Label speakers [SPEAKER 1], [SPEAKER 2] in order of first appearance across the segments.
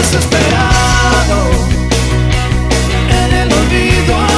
[SPEAKER 1] desesperado en
[SPEAKER 2] el olvido.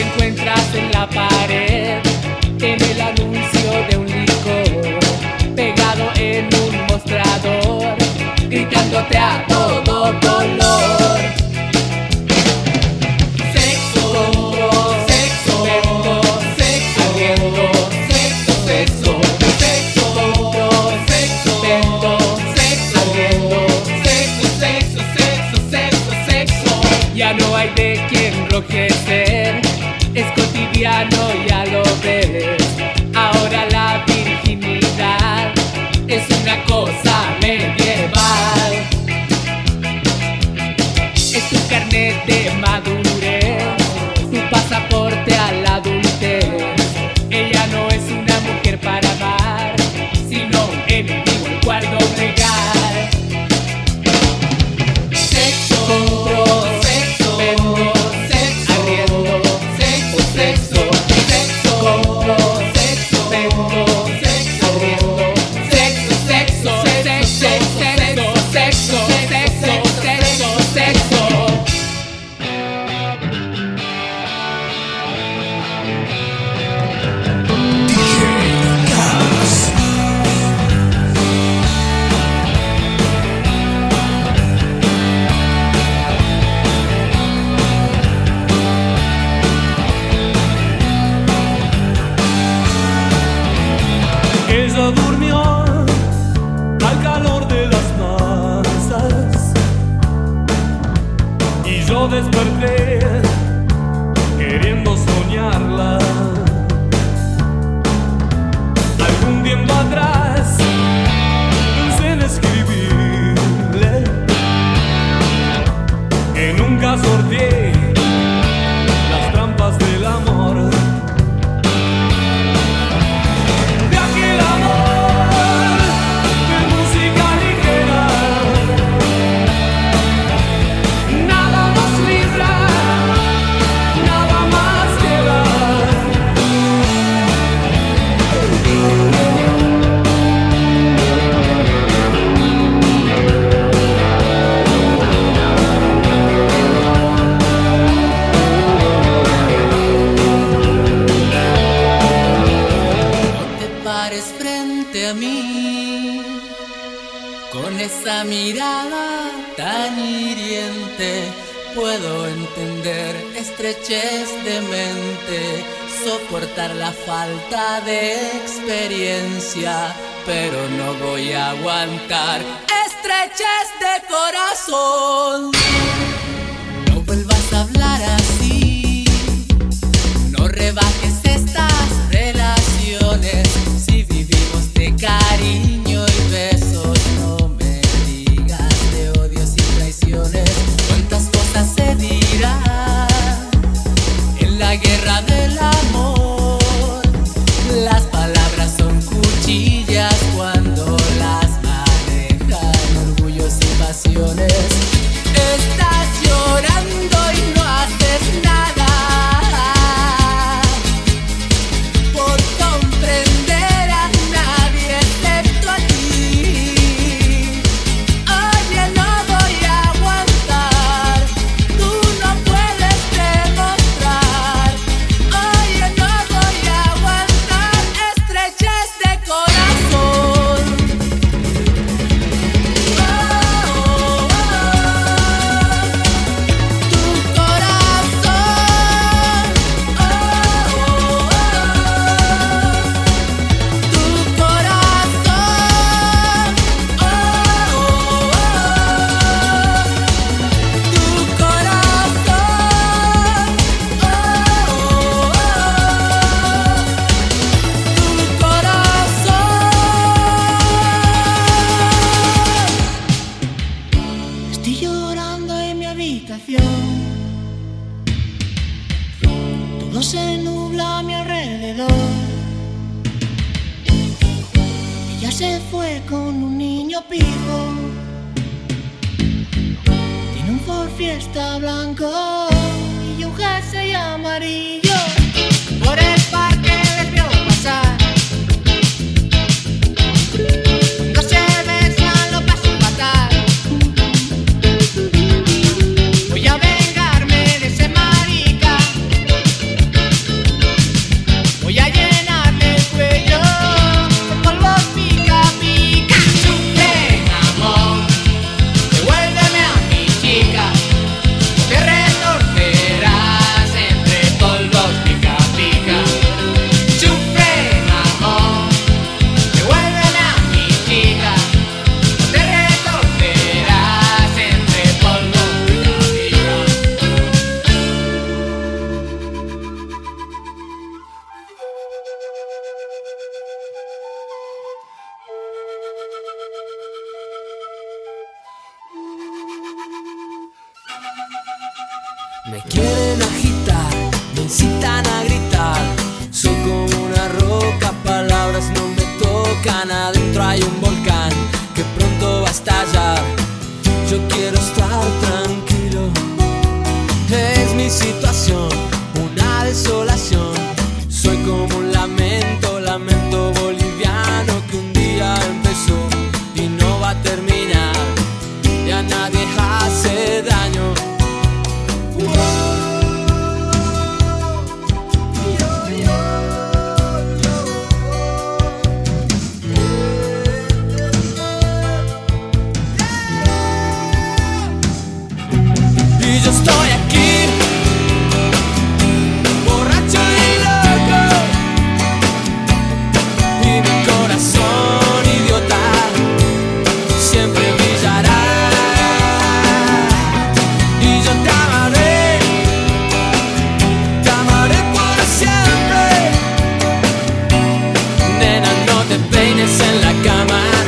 [SPEAKER 2] encuentras en la pared, en el anuncio de un licor, pegado en un mostrador, gritándote a todo
[SPEAKER 3] color. que
[SPEAKER 2] Puedo entender estrechez de mente, soportar la falta de experiencia, pero no voy a aguantar estrechez de corazón. No vuelvas a hablar así, no rebajes estas relaciones si vivimos de cariño y besos. se fue con un niño
[SPEAKER 3] pijo. Tiene un Ford Fiesta blanco y un jersey amarillo.
[SPEAKER 4] Yo quiero estar tranquilo. Es mi situación, una de en la cama.